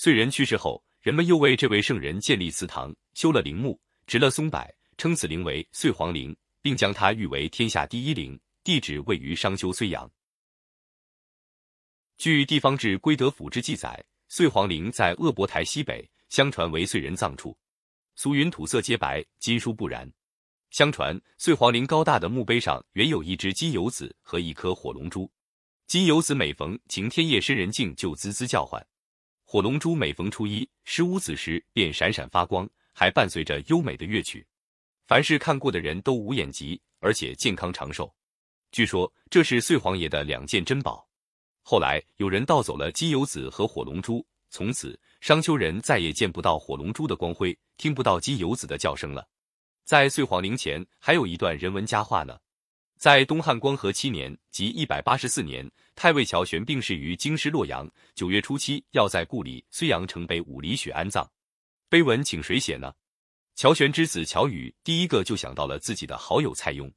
燧人去世后，人们又为这位圣人建立祠堂，修了陵墓，植了松柏，称此陵为燧皇陵，并将它誉为天下第一陵，地址位于商丘睢阳。据地方志《归德府志》记载，燧皇陵在鄂博台西北，相传为燧人葬处。俗云土色皆白，今书不然。相传燧皇陵高大的墓碑上原有一只金游子和一颗火龙珠。金游子每逢晴天夜深人静就滋滋叫唤，火龙珠每逢初一十五子时便闪闪发光，还伴随着优美的乐曲。凡是看过的人都无眼疾，而且健康长寿。据说这是燧皇爷的两件珍宝。后来有人盗走了金游子和火龙珠，从此商丘人再也见不到火龙珠的光辉，听不到金游子的叫声了。在岁皇陵前还有一段人文佳话呢。在东汉光和七年，即一百八十四年，太尉乔玄病逝于京师洛阳。九月初七，要在故里睢阳城北五里许安葬。碑文请谁写呢？乔玄之子乔宇第一个就想到了自己的好友蔡邕。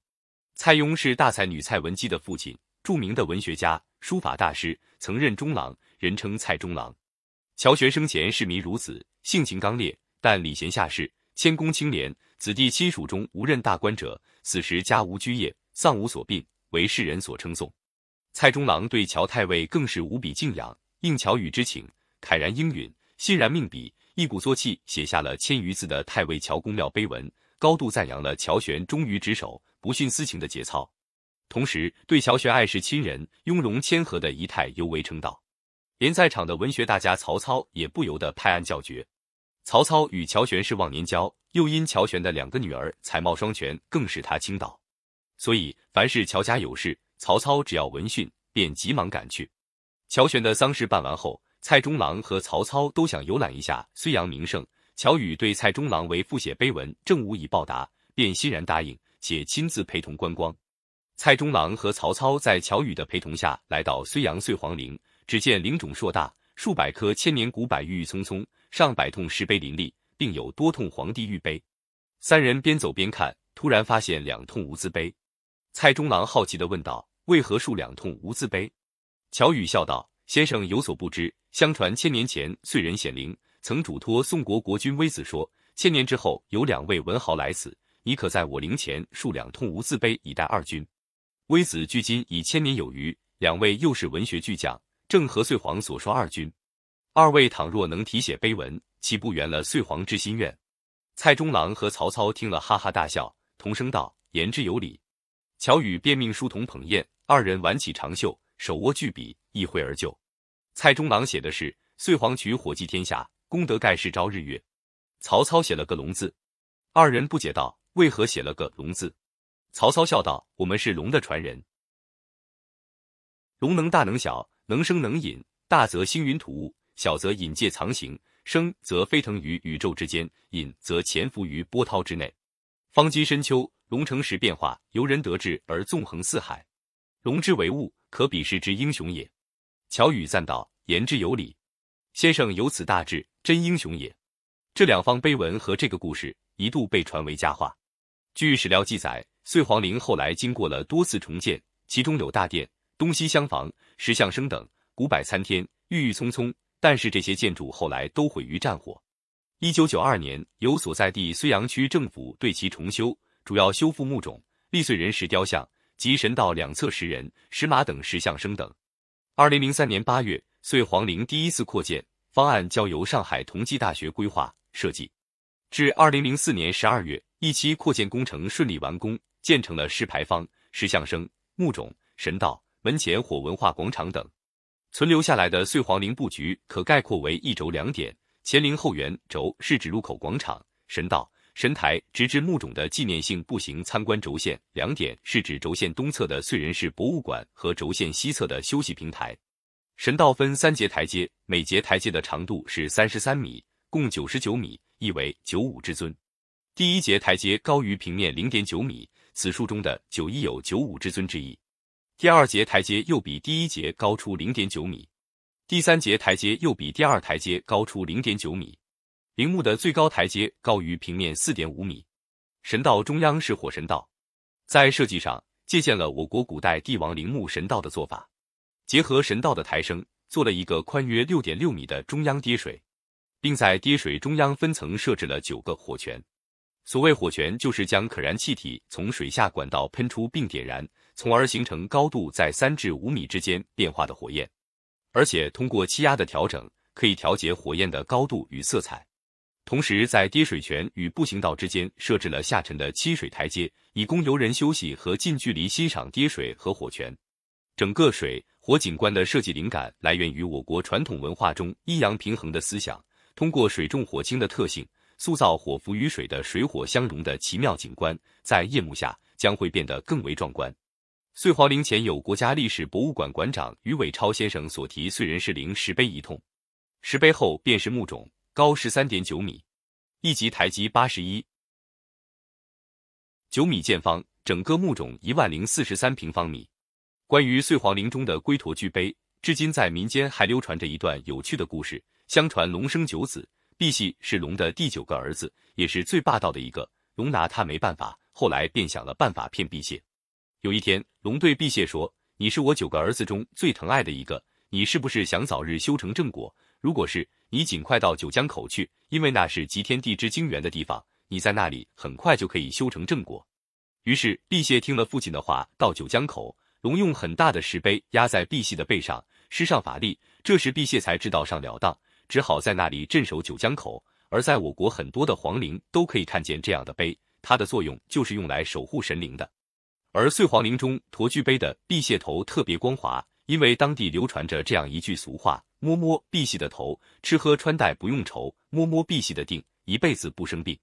蔡邕是大才女蔡文姬的父亲，著名的文学家。书法大师，曾任中郎，人称蔡中郎。乔玄生前视民如子，性情刚烈，但礼贤下士，谦恭清廉。子弟亲属中无任大官者，死时家无居业，丧无所殡，为世人所称颂。蔡中郎对乔太尉更是无比敬仰，应乔羽之请，慨然应允，欣然命笔，一鼓作气写下了千余字的太尉乔公庙碑文，高度赞扬了乔玄忠于职守、不徇私情的节操。同时，对乔玄爱是亲人、雍容谦和的仪态尤为称道，连在场的文学大家曹操也不由得拍案叫绝。曹操与乔玄是忘年交，又因乔玄的两个女儿才貌双全，更是他倾倒。所以，凡是乔家有事，曹操只要闻讯，便急忙赶去。乔玄的丧事办完后，蔡中郎和曹操都想游览一下睢阳名胜。乔羽对蔡中郎为复写碑文，正无以报答，便欣然答应，且亲自陪同观光。蔡中郎和曹操在乔羽的陪同下来到睢阳燧皇陵，只见陵冢硕大，数百棵千年古柏郁郁葱葱，上百通石碑林立，并有多通皇帝御碑。三人边走边看，突然发现两通无字碑。蔡中郎好奇地问道：“为何数两通无字碑？”乔羽笑道：“先生有所不知，相传千年前燧人显灵，曾嘱托宋国国君微子说，千年之后有两位文豪来此，你可在我灵前数两通无字碑，以待二君。”微子距今已千年有余，两位又是文学巨匠，正合燧皇所说二君。二位倘若能题写碑文，岂不圆了燧皇之心愿？蔡中郎和曹操听了，哈哈大笑，同声道：“言之有理。”乔羽便命书童捧砚，二人挽起长袖，手握巨笔，一挥而就。蔡中郎写的是“岁皇渠火祭天下，功德盖世昭日月”。曹操写了个“龙”字，二人不解道：“为何写了个‘龙’字？”曹操笑道：“我们是龙的传人。龙能大能小，能生能隐，大则星云吐雾，小则隐介藏形，生则飞腾于宇宙之间，隐则潜伏于波涛之内。方今深秋，龙成时变化，由人得志而纵横四海。龙之为物，可比视之英雄也。”乔羽赞道：“言之有理，先生有此大志，真英雄也。”这两方碑文和这个故事一度被传为佳话。据史料记载。燧皇陵后来经过了多次重建，其中有大殿、东西厢房、石像生等，古柏参天，郁郁葱葱。但是这些建筑后来都毁于战火。一九九二年，由所在地睢阳区政府对其重修，主要修复墓冢、立燧人石雕像及神道两侧石人、石马等石像生等。二零零三年八月，燧皇陵第一次扩建方案交由上海同济大学规划设计，至二零零四年十二月，一期扩建工程顺利完工。建成了石牌坊、石像生、墓冢、神道、门前火文化广场等。存留下来的燧皇陵布局可概括为一轴两点：前陵后园轴是指入口广场、神道、神台，直至墓冢的纪念性步行参观轴线；两点是指轴线东侧的燧人氏博物馆和轴线西侧的休息平台。神道分三节台阶，每节台阶的长度是三十三米，共九十九米，意为九五之尊。第一节台阶高于平面零点九米。此数中的九一有九五之尊之意。第二节台阶又比第一节高出零点九米，第三节台阶又比第二台阶高出零点九米。陵墓的最高台阶高于平面四点五米。神道中央是火神道，在设计上借鉴了我国古代帝王陵墓神道的做法，结合神道的抬升，做了一个宽约六点六米的中央跌水。并在跌水中央分层设置了九个火泉。所谓火泉，就是将可燃气体从水下管道喷出并点燃，从而形成高度在三至五米之间变化的火焰。而且通过气压的调整，可以调节火焰的高度与色彩。同时，在跌水泉与步行道之间设置了下沉的亲水台阶，以供游人休息和近距离欣赏跌水和火泉。整个水火景观的设计灵感来源于我国传统文化中阴阳平衡的思想，通过水重火轻的特性。塑造火浮与水的水火相融的奇妙景观，在夜幕下将会变得更为壮观。岁皇陵前有国家历史博物馆馆长于伟超先生所题“岁人氏陵石碑”一通，石碑后便是墓冢，高十三点九米，一级台基八十一九米见方，整个墓冢一万零四十三平方米。关于岁黄陵中的龟驼巨碑，至今在民间还流传着一段有趣的故事。相传龙生九子。赑屃是龙的第九个儿子，也是最霸道的一个。龙拿他没办法，后来便想了办法骗赑屃。有一天，龙对赑屃说：“你是我九个儿子中最疼爱的一个，你是不是想早日修成正果？如果是，你尽快到九江口去，因为那是集天地之精元的地方，你在那里很快就可以修成正果。”于是，毕谢听了父亲的话，到九江口，龙用很大的石碑压在毕谢的背上，施上法力。这时，毕谢才知道上了当。只好在那里镇守九江口，而在我国很多的皇陵都可以看见这样的碑，它的作用就是用来守护神灵的。而岁皇陵中驼巨碑的赑屃头特别光滑，因为当地流传着这样一句俗话：“摸摸碧玺的头，吃喝穿戴不用愁；摸摸碧玺的腚，一辈子不生病。”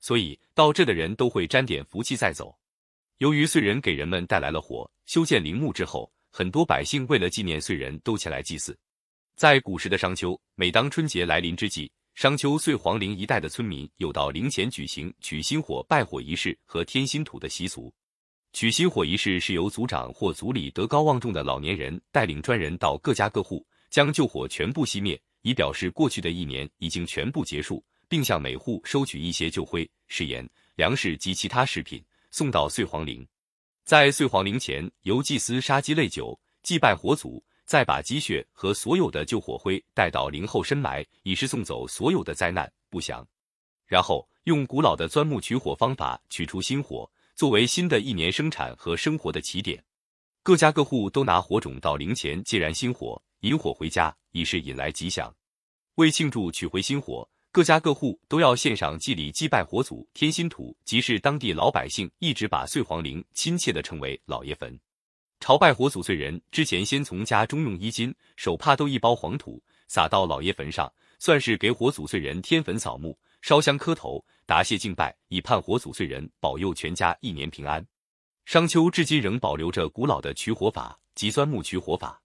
所以到这的人都会沾点福气再走。由于燧人给人们带来了火，修建陵墓之后，很多百姓为了纪念燧人都前来祭祀。在古时的商丘，每当春节来临之际，商丘燧皇陵一带的村民有到陵前举行取新火拜火仪式和添新土的习俗。取新火仪式是由族长或族里德高望重的老年人带领专人到各家各户，将旧火全部熄灭，以表示过去的一年已经全部结束，并向每户收取一些旧灰、食盐、粮食及其他食品，送到岁皇陵。在岁皇陵前，由祭司杀鸡擂酒，祭拜火祖。再把积血和所有的旧火灰带到陵后深埋，以示送走所有的灾难不祥。然后用古老的钻木取火方法取出新火，作为新的一年生产和生活的起点。各家各户都拿火种到陵前借燃新火，引火回家，以示引来吉祥。为庆祝取回新火，各家各户都要献上祭礼祭拜火祖，添新土，即是当地老百姓一直把岁黄陵亲切地称为老爷坟。朝拜火祖岁人之前，先从家中用衣襟、手帕兜一包黄土，撒到老爷坟上，算是给火祖岁人添坟扫墓、烧香磕头、答谢敬拜，以盼火祖岁人保佑全家一年平安。商丘至今仍保留着古老的取火法及钻木取火法。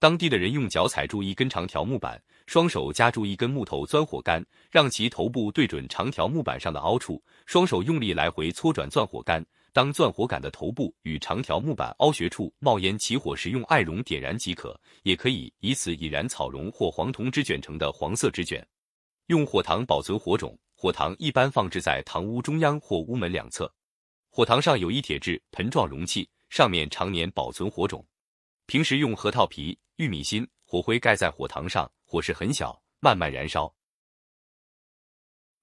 当地的人用脚踩住一根长条木板，双手夹住一根木头钻火杆，让其头部对准长条木板上的凹处，双手用力来回搓转钻火杆。当钻火杆的头部与长条木板凹穴处冒烟起火时，用艾绒点燃即可，也可以以此引燃草绒或黄铜纸卷成的黄色纸卷。用火塘保存火种，火塘一般放置在堂屋中央或屋门两侧。火塘上有一铁制盆状容器，上面常年保存火种。平时用核桃皮、玉米芯、火灰盖在火塘上，火势很小，慢慢燃烧。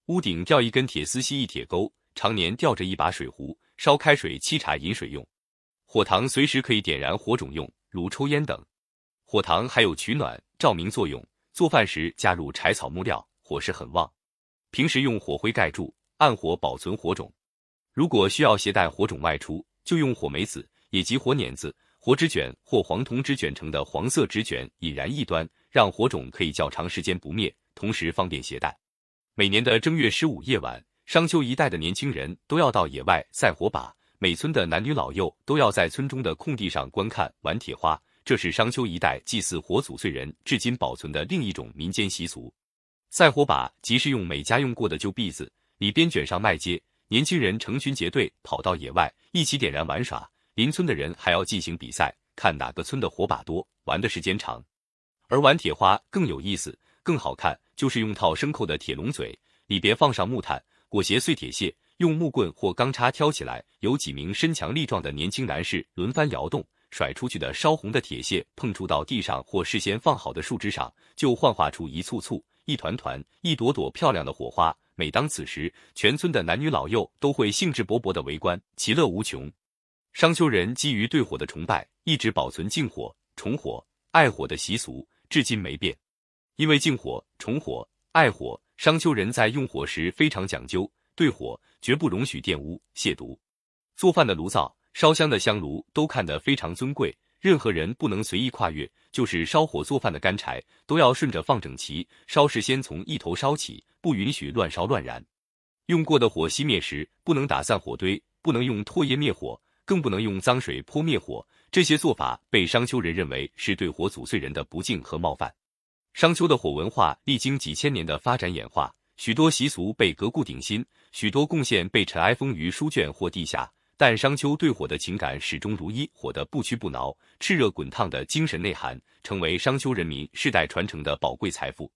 屋顶吊一根铁丝细一铁钩，常年吊着一把水壶。烧开水沏茶饮水用，火塘随时可以点燃火种用，如抽烟等。火塘还有取暖、照明作用。做饭时加入柴草木料，火势很旺。平时用火灰盖住，暗火保存火种。如果需要携带火种外出，就用火梅子，也即火碾子、火纸卷或黄铜纸卷成的黄色纸卷引燃一端，让火种可以较长时间不灭，同时方便携带。每年的正月十五夜晚。商丘一带的年轻人都要到野外赛火把，每村的男女老幼都要在村中的空地上观看玩铁花，这是商丘一带祭祀火祖岁人至今保存的另一种民间习俗。赛火把即是用每家用过的旧篦子，里边卷上麦秸，年轻人成群结队跑到野外一起点燃玩耍，邻村的人还要进行比赛，看哪个村的火把多，玩的时间长。而玩铁花更有意思、更好看，就是用套牲口的铁笼嘴，里边放上木炭。裹挟碎铁屑，用木棍或钢叉挑起来，有几名身强力壮的年轻男士轮番摇动，甩出去的烧红的铁屑碰触到地上或事先放好的树枝上，就幻化出一簇簇一团团、一朵朵漂亮的火花。每当此时，全村的男女老幼都会兴致勃勃的围观，其乐无穷。商丘人基于对火的崇拜，一直保存敬火、崇火、爱火的习俗，至今没变。因为敬火、崇火、爱火，商丘人在用火时非常讲究，对火绝不容许玷污、亵渎。做饭的炉灶、烧香的香炉都看得非常尊贵，任何人不能随意跨越。就是烧火做饭的干柴，都要顺着放整齐。烧时先从一头烧起，不允许乱烧乱燃。用过的火熄灭时，不能打散火堆，不能用唾液灭火，更不能用脏水泼灭火。这些做法被商丘人认为是对火祖岁人的不敬和冒犯。商丘的火文化历经几千年的发展演化，许多习俗被革故鼎新，许多贡献被尘埃封于书卷或地下。但商丘对火的情感始终如一，火的不屈不挠、炽热滚烫的精神内涵，成为商丘人民世代传承的宝贵财富。